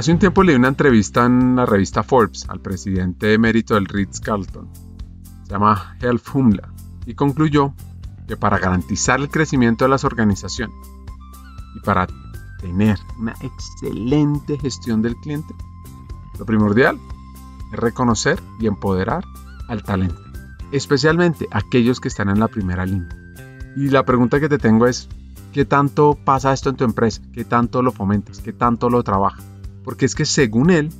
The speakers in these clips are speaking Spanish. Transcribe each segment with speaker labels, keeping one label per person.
Speaker 1: Hace un tiempo leí una entrevista en la revista Forbes al presidente emérito del Ritz-Carlton. Se llama Helf Humla y concluyó que para garantizar el crecimiento de las organizaciones y para tener una excelente gestión del cliente, lo primordial es reconocer y empoderar al talento, especialmente aquellos que están en la primera línea. Y la pregunta que te tengo es, ¿qué tanto pasa esto en tu empresa? ¿Qué tanto lo fomentas? ¿Qué tanto lo trabajas? Porque es que según él,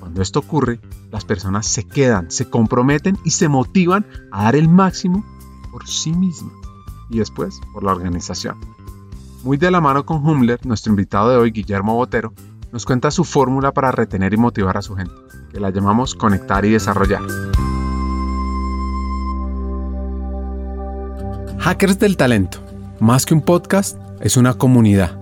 Speaker 1: cuando esto ocurre, las personas se quedan, se comprometen y se motivan a dar el máximo por sí mismas y después por la organización. Muy de la mano con Humler, nuestro invitado de hoy, Guillermo Botero, nos cuenta su fórmula para retener y motivar a su gente, que la llamamos conectar y desarrollar. Hackers del Talento. Más que un podcast, es una comunidad.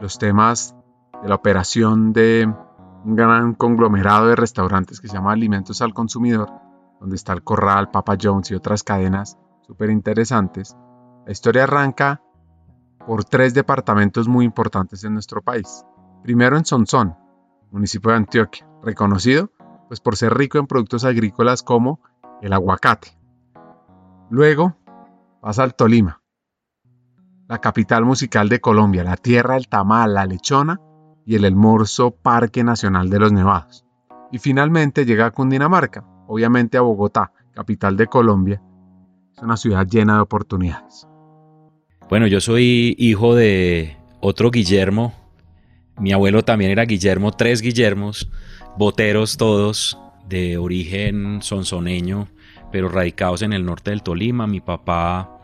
Speaker 1: los temas de la operación de un gran conglomerado de restaurantes que se llama Alimentos al Consumidor, donde está el Corral, Papa Jones y otras cadenas súper interesantes. La historia arranca por tres departamentos muy importantes en nuestro país. Primero en Sonsón, municipio de Antioquia, reconocido pues por ser rico en productos agrícolas como el aguacate. Luego pasa al Tolima, la capital musical de Colombia, la tierra del tamal, la lechona y el hermoso Parque Nacional de los Nevados. Y finalmente llega a Cundinamarca, obviamente a Bogotá, capital de Colombia. Es una ciudad llena de oportunidades.
Speaker 2: Bueno, yo soy hijo de otro Guillermo. Mi abuelo también era Guillermo, tres Guillermos, boteros todos, de origen sonsoneño, pero radicados en el norte del Tolima. Mi papá,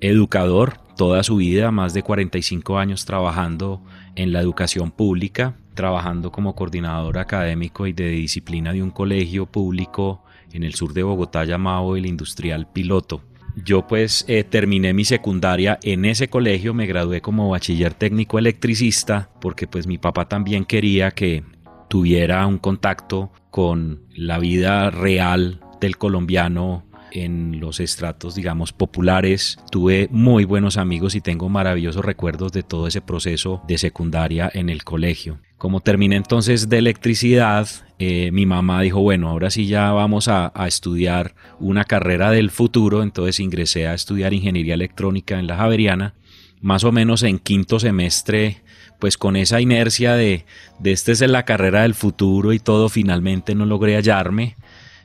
Speaker 2: educador, toda su vida, más de 45 años trabajando en la educación pública, trabajando como coordinador académico y de disciplina de un colegio público en el sur de Bogotá llamado el Industrial Piloto. Yo pues eh, terminé mi secundaria en ese colegio, me gradué como bachiller técnico electricista porque pues mi papá también quería que tuviera un contacto con la vida real del colombiano en los estratos, digamos, populares. Tuve muy buenos amigos y tengo maravillosos recuerdos de todo ese proceso de secundaria en el colegio. Como terminé entonces de electricidad, eh, mi mamá dijo, bueno, ahora sí ya vamos a, estudiar una carrera del futuro, entonces ingresé a estudiar ingeniería electrónica en la Javeriana, más o menos en quinto semestre, pues con esa inercia de, de esta es la carrera del futuro y todo, finalmente no logré hallarme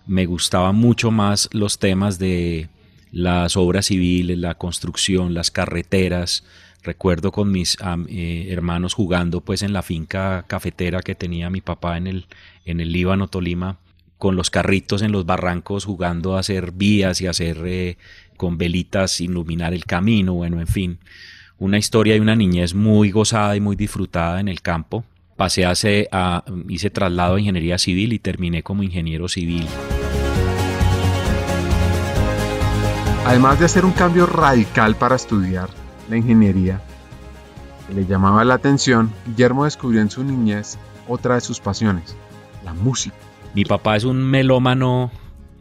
Speaker 2: me gustaban mucho más los temas de las obras civiles, la construcción, las carreteras. Recuerdo con mis eh, hermanos jugando pues en la finca cafetera que tenía mi papá en el, en el Líbano, Tolima, con los carritos en los barrancos jugando a hacer vías y hacer eh, con velitas iluminar el camino, bueno, en fin, una historia de una niñez muy gozada y muy disfrutada en el campo pasé a, hice traslado a ingeniería civil y terminé como ingeniero civil.
Speaker 1: Además de hacer un cambio radical para estudiar la ingeniería, que le llamaba la atención, Guillermo descubrió en su niñez otra de sus pasiones, la música.
Speaker 2: Mi papá es un melómano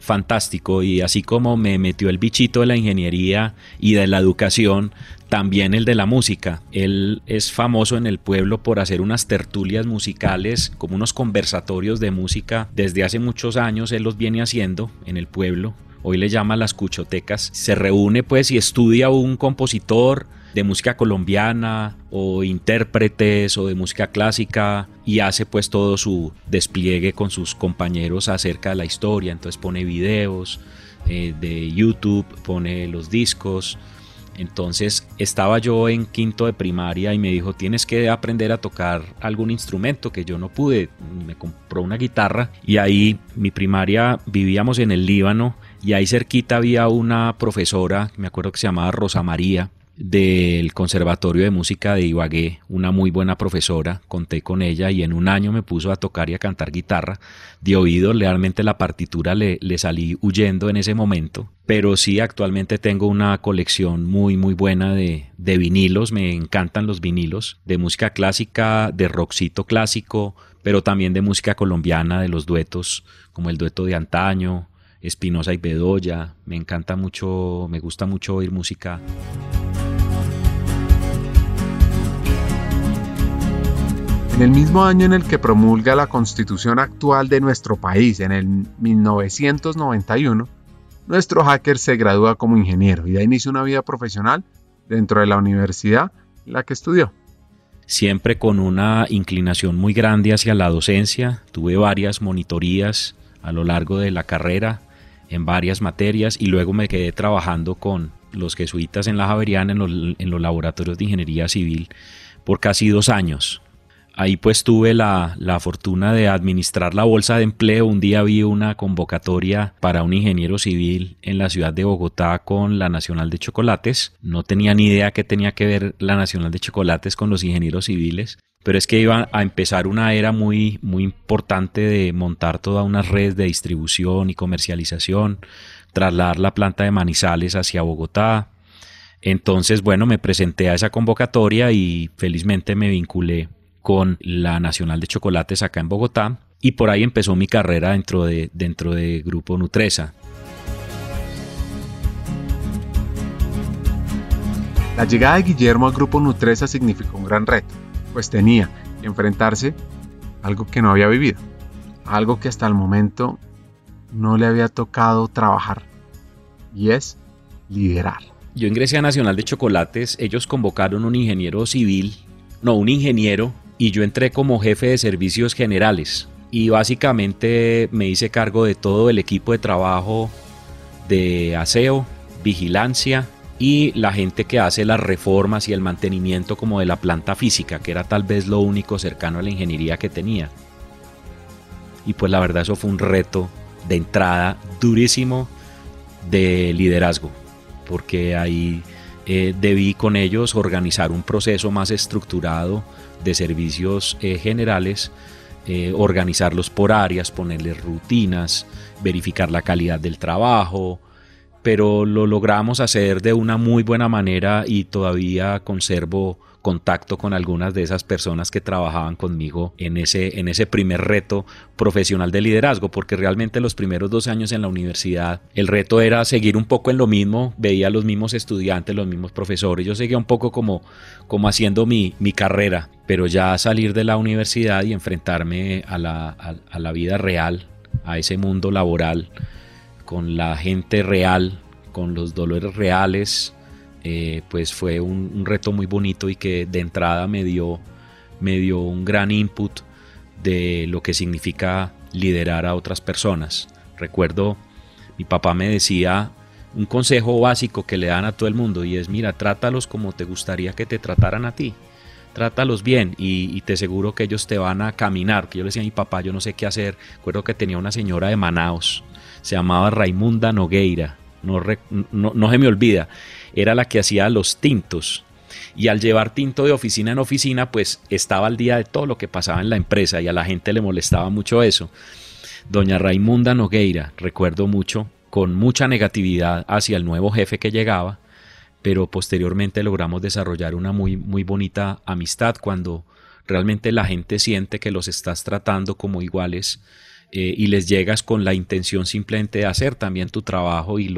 Speaker 2: fantástico y así como me metió el bichito de la ingeniería y de la educación, también el de la música. Él es famoso en el pueblo por hacer unas tertulias musicales, como unos conversatorios de música. Desde hace muchos años él los viene haciendo en el pueblo. Hoy le llama las cuchotecas. Se reúne pues y estudia un compositor de música colombiana o intérpretes o de música clásica y hace pues todo su despliegue con sus compañeros acerca de la historia. Entonces pone videos eh, de YouTube, pone los discos entonces estaba yo en quinto de primaria y me dijo, tienes que aprender a tocar algún instrumento que yo no pude. Me compró una guitarra y ahí mi primaria vivíamos en el Líbano y ahí cerquita había una profesora, me acuerdo que se llamaba Rosa María, del Conservatorio de Música de Ibagué, una muy buena profesora, conté con ella y en un año me puso a tocar y a cantar guitarra. De oído, realmente la partitura le, le salí huyendo en ese momento, pero sí actualmente tengo una colección muy muy buena de, de vinilos, me encantan los vinilos, de música clásica, de rockcito clásico, pero también de música colombiana, de los duetos, como el dueto de antaño, Espinosa y Bedoya. Me encanta mucho, me gusta mucho oír música.
Speaker 1: En el mismo año en el que promulga la constitución actual de nuestro país, en el 1991, nuestro hacker se gradúa como ingeniero y da inicio a una vida profesional dentro de la universidad en la que estudió.
Speaker 2: Siempre con una inclinación muy grande hacia la docencia, tuve varias monitorías a lo largo de la carrera en varias materias y luego me quedé trabajando con los jesuitas en la Javeriana en los, en los laboratorios de ingeniería civil por casi dos años. Ahí pues tuve la, la, fortuna de administrar la bolsa de empleo. Un día vi una convocatoria para un ingeniero civil en la ciudad de Bogotá con la Nacional de Chocolates. No tenía ni idea que tenía que ver la Nacional de Chocolates con los ingenieros civiles. Pero es que iba a empezar una era muy, muy importante de montar toda una red de distribución y comercialización, trasladar la planta de Manizales hacia Bogotá. Entonces, bueno, me presenté a esa convocatoria y felizmente me vinculé con la Nacional de Chocolates acá en Bogotá y por ahí empezó mi carrera dentro de, dentro de Grupo Nutresa.
Speaker 1: La llegada de Guillermo al Grupo Nutresa significó un gran reto, pues tenía que enfrentarse a algo que no había vivido, algo que hasta el momento no le había tocado trabajar, y es liderar.
Speaker 2: Yo ingresé a Nacional de Chocolates, ellos convocaron un ingeniero civil, no, un ingeniero y yo entré como jefe de servicios generales y básicamente me hice cargo de todo el equipo de trabajo de aseo, vigilancia y la gente que hace las reformas y el mantenimiento como de la planta física, que era tal vez lo único cercano a la ingeniería que tenía. Y pues la verdad eso fue un reto de entrada durísimo de liderazgo, porque ahí eh, debí con ellos organizar un proceso más estructurado de servicios eh, generales, eh, organizarlos por áreas, ponerles rutinas, verificar la calidad del trabajo, pero lo logramos hacer de una muy buena manera y todavía conservo contacto con algunas de esas personas que trabajaban conmigo en ese, en ese primer reto profesional de liderazgo, porque realmente los primeros dos años en la universidad el reto era seguir un poco en lo mismo, veía los mismos estudiantes, los mismos profesores, yo seguía un poco como, como haciendo mi, mi carrera, pero ya salir de la universidad y enfrentarme a la, a la vida real, a ese mundo laboral, con la gente real, con los dolores reales, eh, pues fue un, reto muy bonito y que de entrada me dio, me dio un gran input de lo que significa liderar a otras personas. Recuerdo, mi papá me decía un consejo básico que le dan a todo el mundo y es, mira, trátalos como te gustaría que te trataran a ti. Trátalos bien y, te aseguro que ellos te van a caminar. Que yo le decía a mi papá, yo no sé qué hacer. Recuerdo que tenía una señora de Manaos, se llamaba Raimunda Nogueira, no, no, no se me olvida era la que hacía los tintos. Y al llevar tinto de oficina en oficina, pues estaba al día de todo lo que pasaba en la empresa y a la gente le molestaba mucho eso. Doña Raimunda Nogueira, recuerdo mucho, con mucha negatividad hacia el nuevo jefe que llegaba, pero posteriormente logramos desarrollar una muy, muy bonita amistad cuando realmente la gente siente que los estás tratando como iguales eh, y les llegas con la intención simplemente de hacer también tu trabajo y,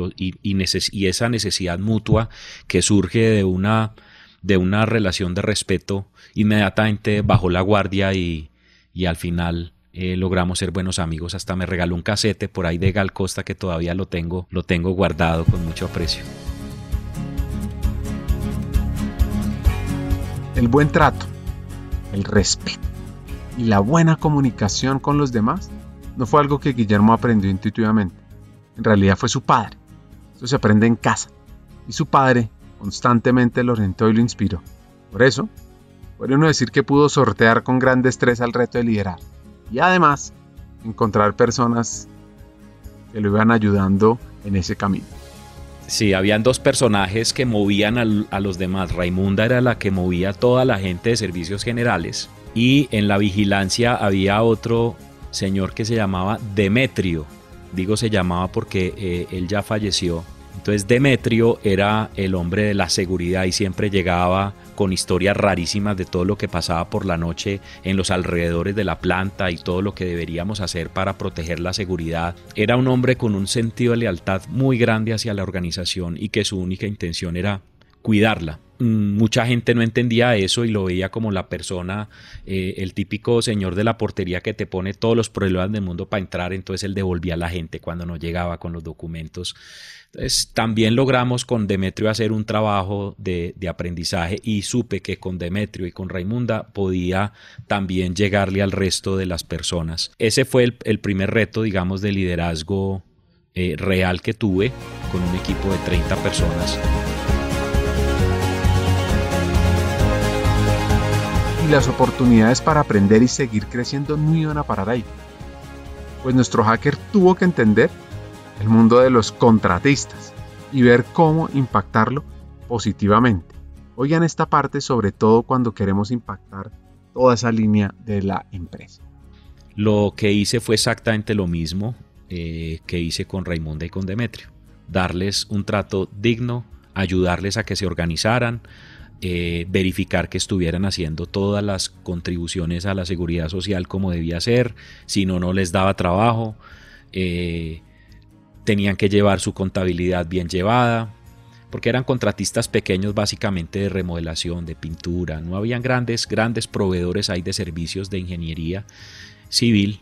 Speaker 2: esa necesidad mutua que surge de una, de una relación de respeto, inmediatamente bajó la guardia y, y al final eh, logramos ser buenos amigos. Hasta me regaló un casete por ahí de Gal Costa que todavía lo tengo, lo tengo guardado con mucho aprecio.
Speaker 1: El buen trato, el respeto y la buena comunicación con los demás no fue algo que Guillermo aprendió intuitivamente. En realidad fue su padre. Eso se aprende en casa. Y su padre constantemente lo orientó y lo inspiró. Por eso, puede uno decir que pudo sortear con gran destreza el reto de liderar. Y además, encontrar personas que lo iban ayudando en ese camino.
Speaker 2: Sí, habían dos personajes que movían a, los demás. Raimunda era la que movía a toda la gente de servicios generales y en la vigilancia había otro señor que se llamaba Demetrio. Digo se llamaba porque eh, él ya falleció entonces Demetrio era el hombre de la seguridad y siempre llegaba con historias rarísimas de todo lo que pasaba por la noche en los alrededores de la planta y todo lo que deberíamos hacer para proteger la seguridad. Era un hombre con un sentido de lealtad muy grande hacia la organización y que su única intención era cuidarla. Mm, mucha gente no entendía eso y lo veía como la persona, eh, el típico señor de la portería que te pone todos los problemas del mundo para entrar, entonces él devolvía a la gente cuando no llegaba con los documentos. Entonces, también logramos con Demetrio hacer un trabajo de, aprendizaje y supe que con Demetrio y con Raimunda podía también llegarle al resto de las personas. Ese fue el, primer reto, digamos, de liderazgo eh, real que tuve con un equipo de 30 personas.
Speaker 1: Y las oportunidades para aprender y seguir creciendo no iban a parar ahí. Pues nuestro hacker tuvo que entender el mundo de los contratistas y ver cómo impactarlo positivamente. Oigan esta parte sobre todo cuando queremos impactar toda esa línea de la empresa.
Speaker 2: Lo que hice fue exactamente lo mismo eh, que hice con Raimunda y con Demetrio. Darles un trato digno, ayudarles a que se organizaran, eh, verificar que estuvieran haciendo todas las contribuciones a la seguridad social como debía ser, si no, no les daba trabajo. Eh, tenían que llevar su contabilidad bien llevada, porque eran contratistas pequeños básicamente de remodelación, de pintura, no habían grandes, grandes proveedores ahí de servicios de ingeniería civil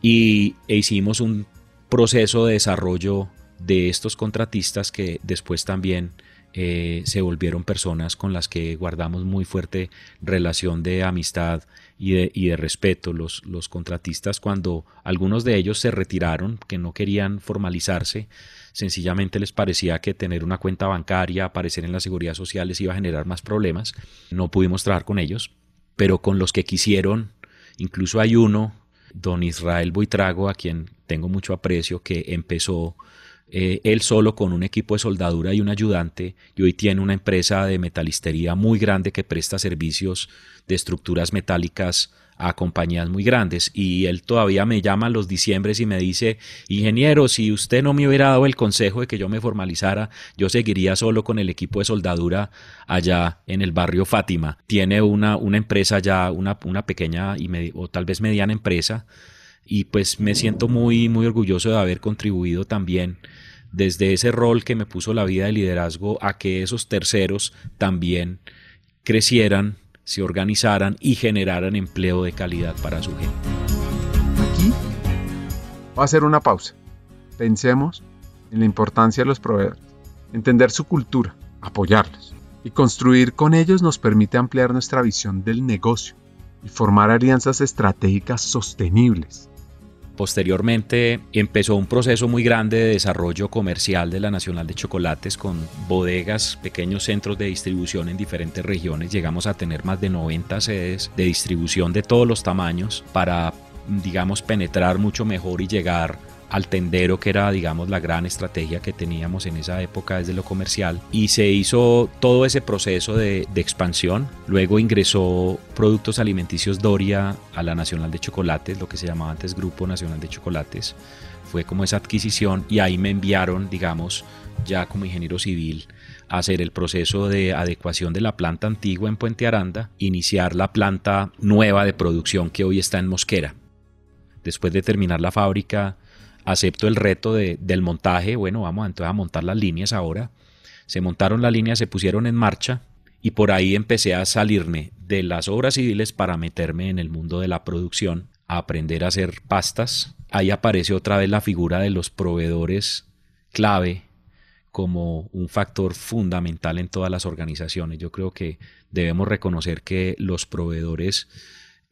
Speaker 2: y e hicimos un proceso de desarrollo de estos contratistas que después también eh, se volvieron personas con las que guardamos muy fuerte relación de amistad y de, y de respeto. Los, los, contratistas, cuando algunos de ellos se retiraron, que no querían formalizarse, sencillamente les parecía que tener una cuenta bancaria, aparecer en la seguridad social les iba a generar más problemas. No pudimos trabajar con ellos, pero con los que quisieron, incluso hay uno, don Israel Buitrago, a quien tengo mucho aprecio, que empezó eh, él solo con un equipo de soldadura y un ayudante y hoy tiene una empresa de metalistería muy grande que presta servicios de estructuras metálicas a compañías muy grandes. Y él todavía me llama los diciembres y me dice ingeniero si usted no me hubiera dado el consejo de que yo me formalizara yo seguiría solo con el equipo de soldadura allá en el barrio Fátima. Tiene una, una empresa ya una, una pequeña y o tal vez mediana empresa y pues me siento muy muy orgulloso de haber contribuido también desde ese rol que me puso la vida de liderazgo a que esos terceros también crecieran, se organizaran y generaran empleo de calidad para su gente.
Speaker 1: Aquí va a hacer una pausa. Pensemos en la importancia de los proveedores, entender su cultura, apoyarlos y construir con ellos nos permite ampliar nuestra visión del negocio y formar alianzas estratégicas sostenibles
Speaker 2: Posteriormente empezó un proceso muy grande de desarrollo comercial de la Nacional de Chocolates con bodegas, pequeños centros de distribución en diferentes regiones. Llegamos a tener más de 90 sedes de distribución de todos los tamaños para, digamos, penetrar mucho mejor y llegar al tendero, que era, digamos, la gran estrategia que teníamos en esa época desde lo comercial. Y se hizo todo ese proceso de, expansión. Luego ingresó Productos Alimenticios Doria a la Nacional de Chocolates, lo que se llamaba antes Grupo Nacional de Chocolates. Fue como esa adquisición y ahí me enviaron, digamos, ya como ingeniero civil, a hacer el proceso de adecuación de la planta antigua en Puente Aranda, iniciar la planta nueva de producción que hoy está en Mosquera. Después de terminar la fábrica, acepto el reto de, del montaje, bueno, vamos entonces a montar las líneas ahora. Se montaron las líneas, se pusieron en marcha y por ahí empecé a salirme de las obras civiles para meterme en el mundo de la producción, a aprender a hacer pastas. Ahí aparece otra vez la figura de los proveedores clave como un factor fundamental en todas las organizaciones. Yo creo que debemos reconocer que los proveedores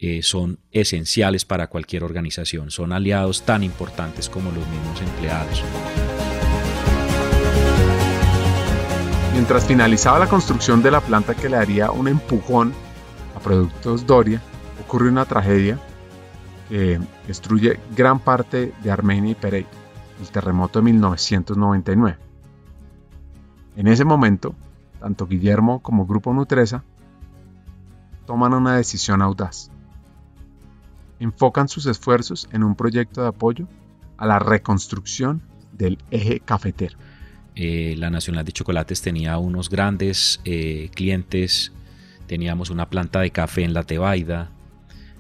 Speaker 2: eh, son esenciales para cualquier organización, son aliados tan importantes como los mismos empleados.
Speaker 1: Mientras finalizaba la construcción de la planta que le daría un empujón a Productos Doria, ocurre una tragedia que destruye gran parte de Armenia y Pereira, el terremoto de 1999. En ese momento, tanto Guillermo como Grupo Nutresa toman una decisión audaz. Enfocan sus esfuerzos en un proyecto de apoyo a la reconstrucción del eje cafetero.
Speaker 2: Eh, la Nacional de Chocolates tenía unos grandes eh, clientes, teníamos una planta de café en La Tebaida,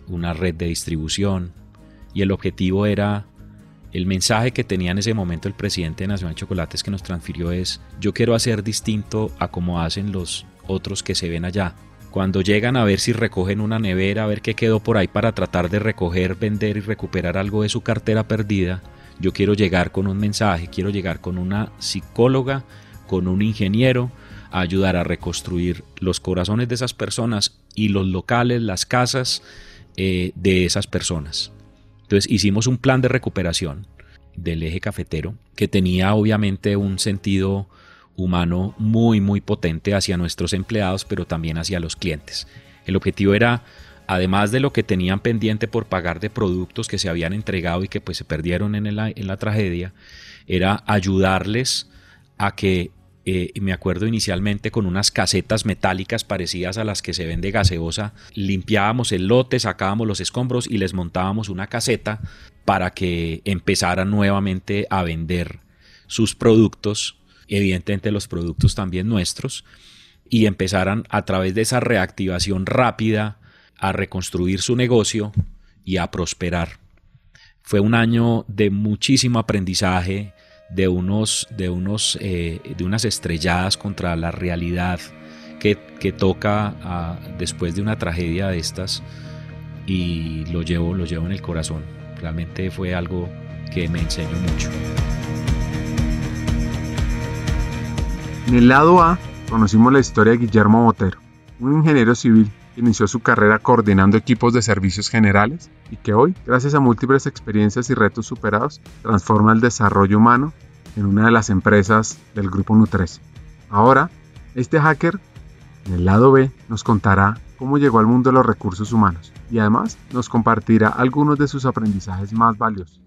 Speaker 2: una red de distribución y el objetivo era, el mensaje que tenía en ese momento el presidente de Nacional de Chocolates que nos transfirió es, yo quiero hacer distinto a como hacen los otros que se ven allá. Cuando llegan a ver si recogen una nevera, a ver qué quedó por ahí para tratar de recoger, vender y recuperar algo de su cartera perdida, yo quiero llegar con un mensaje, quiero llegar con una psicóloga, con un ingeniero, a ayudar a reconstruir los corazones de esas personas y los locales, las casas eh, de esas personas. Entonces hicimos un plan de recuperación del eje cafetero que tenía obviamente un sentido humano muy muy potente hacia nuestros empleados pero también hacia los clientes. El objetivo era además de lo que tenían pendiente por pagar de productos que se habían entregado y que pues se perdieron en, en la tragedia, era ayudarles a que, eh, me acuerdo inicialmente con unas casetas metálicas parecidas a las que se ven de gaseosa, limpiábamos el lote, sacábamos los escombros y les montábamos una caseta para que empezaran nuevamente a vender sus productos, evidentemente los productos también nuestros, y empezaran a través de esa reactivación rápida a reconstruir su negocio y a prosperar. Fue un año de muchísimo aprendizaje, de, unos, de, unos, eh, de unas estrelladas contra la realidad que, toca ah, después de una tragedia de estas y lo llevo, lo llevo en el corazón. Realmente fue algo que me enseñó mucho.
Speaker 1: En el lado A conocimos la historia de Guillermo Botero, un ingeniero civil inició su carrera coordinando equipos de servicios generales y que hoy, gracias a múltiples experiencias y retos superados, transforma el desarrollo humano en una de las empresas del grupo Nutres. Ahora, este hacker, en el lado B, nos contará cómo llegó al mundo de los recursos humanos y además nos compartirá algunos de sus aprendizajes más valiosos.